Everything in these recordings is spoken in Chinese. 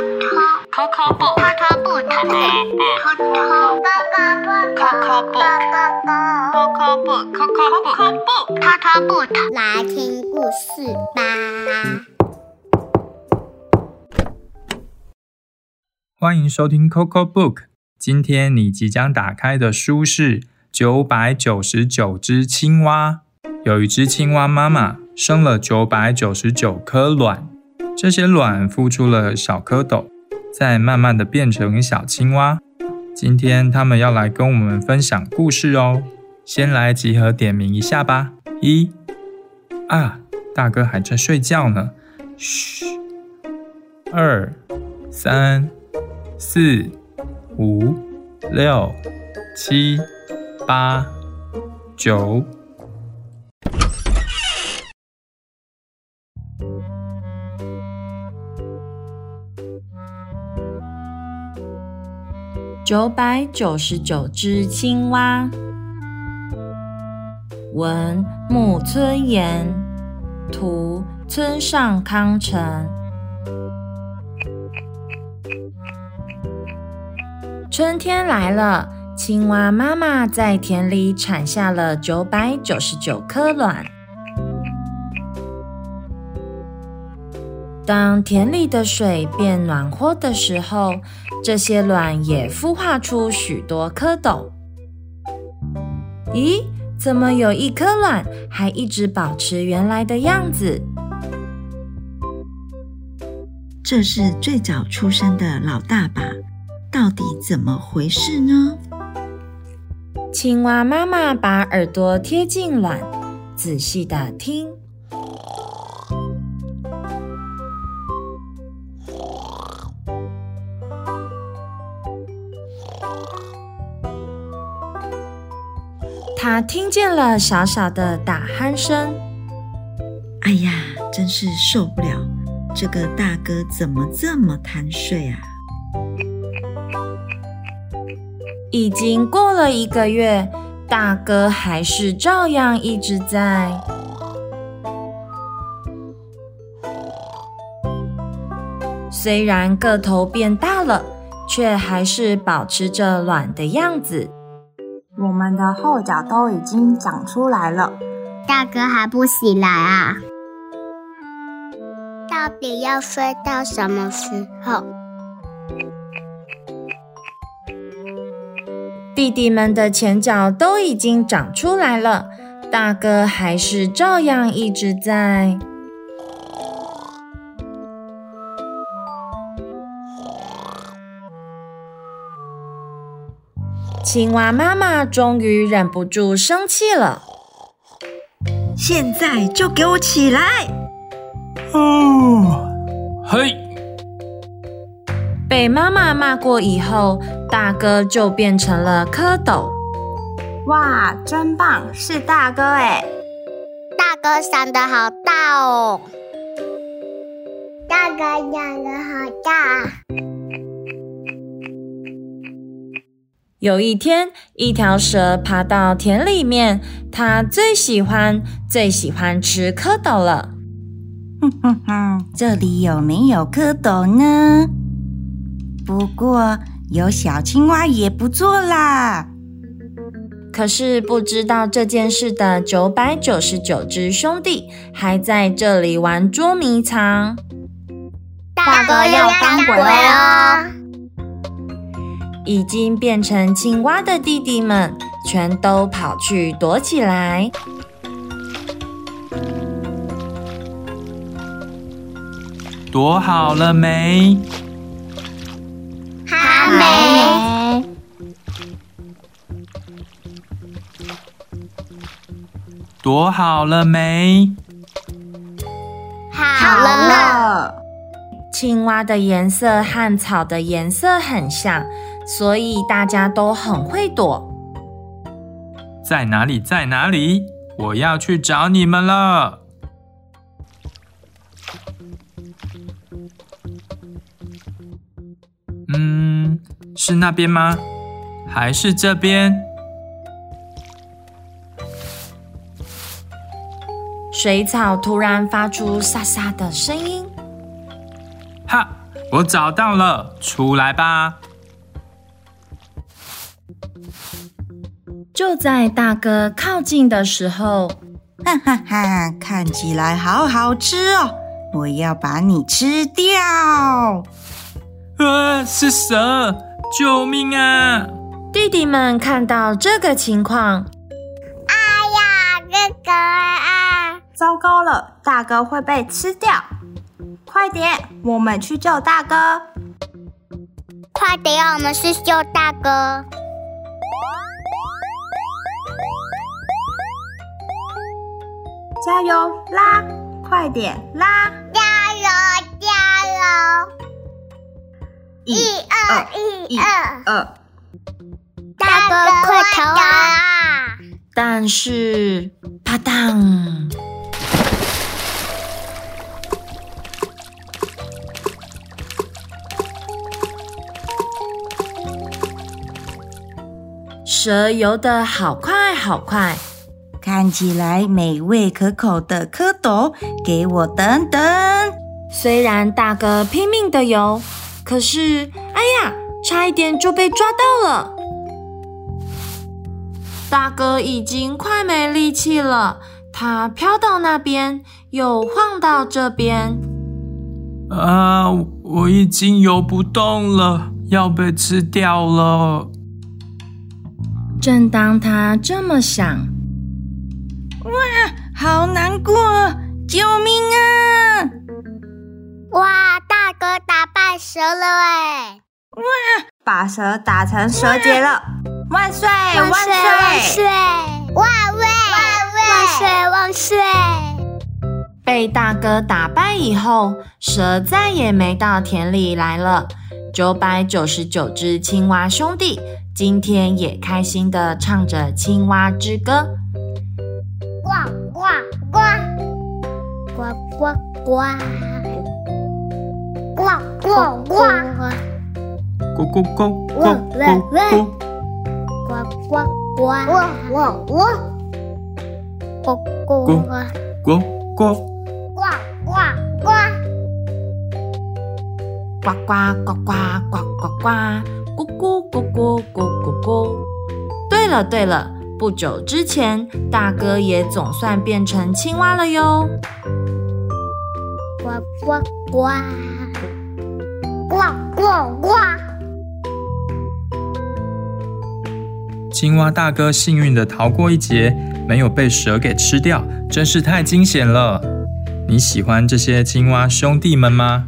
Coco book. Coco book. Coco book. 来听故事吧。欢迎收听 Coco Book。今天你即将打开的书是《九百九十九只青蛙》。有一只青蛙妈妈生了九百九十九颗卵，这些卵孵出了小蝌蚪，再慢慢的变成小青蛙。今天他们要来跟我们分享故事哦。先来集合点名一下吧。一啊，大哥还在睡觉呢。嘘。二三四五六七八九。九百九十九只青蛙，文木村言，图村上康成。春天来了，青蛙妈妈在田里产下了九百九十九颗卵。当田里的水变暖和的时候，这些卵也孵化出许多蝌蚪。咦，怎么有一颗卵还一直保持原来的样子？这是最早出生的老大吧？到底怎么回事呢？青蛙妈妈把耳朵贴近卵，仔细的听。他听见了小小的打鼾声。哎呀，真是受不了！这个大哥怎么这么贪睡啊？已经过了一个月，大哥还是照样一直在。虽然个头变大了，却还是保持着卵的样子。我们的后脚都已经长出来了，大哥还不醒来啊？到底要睡到什么时候？弟弟们的前脚都已经长出来了，大哥还是照样一直在。青蛙妈妈终于忍不住生气了，现在就给我起来！哦，嘿！被妈妈骂过以后，大哥就变成了蝌蚪。哇，真棒，是大哥哎！大哥长得好大哦！大哥长得好大。有一天，一条蛇爬到田里面，它最喜欢、最喜欢吃蝌蚪了。哼哼哼，这里有没有蝌蚪呢？不过有小青蛙也不错啦。可是不知道这件事的九百九十九只兄弟还在这里玩捉迷藏。大哥要赶鬼哦！已经变成青蛙的弟弟们，全都跑去躲起来。躲好了没？还没。躲好了没？好了。青蛙的颜色和草的颜色很像。所以大家都很会躲。在哪里？在哪里？我要去找你们了。嗯，是那边吗？还是这边？水草突然发出沙沙的声音。哈，我找到了，出来吧！就在大哥靠近的时候，哈哈哈，看起来好好吃哦！我要把你吃掉！啊，是蛇！救命啊！弟弟们看到这个情况，哎呀，哥哥啊！糟糕了，大哥会被吃掉！快点，我们去救大哥！快点，我们去救大哥！加油，拉！快点，拉！加油，加油！一二一二二，大哥快逃啊！但是，啪当！蛇游得好快好快，看起来美味可口的蝌蚪，给我等等！虽然大哥拼命的游，可是，哎呀，差一点就被抓到了。大哥已经快没力气了，他飘到那边，又晃到这边。啊，我已经游不动了，要被吃掉了。正当他这么想，哇，好难过！救命啊！哇，大哥打败蛇了哎！哇，把蛇打成蛇结了！万岁！万岁！万岁！万岁！万岁！万岁！被大哥打败以后，蛇再也没到田里来了。九百九十九只青蛙兄弟。今天也开心的唱着青蛙之歌，呱呱呱，呱呱呱，呱呱呱，呱呱呱呱，呱呱呱，呱呱呱，呱呱呱，呱呱呱，呱呱呱，呱呱呱呱呱呱呱。咕咕咕咕咕咕咕！对了对了，不久之前，大哥也总算变成青蛙了哟！呱呱呱！呱呱呱！青蛙大哥幸运的逃过一劫，没有被蛇给吃掉，真是太惊险了！你喜欢这些青蛙兄弟们吗？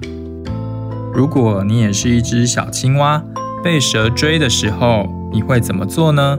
如果你也是一只小青蛙，被蛇追的时候，你会怎么做呢？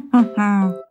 哼哼哼。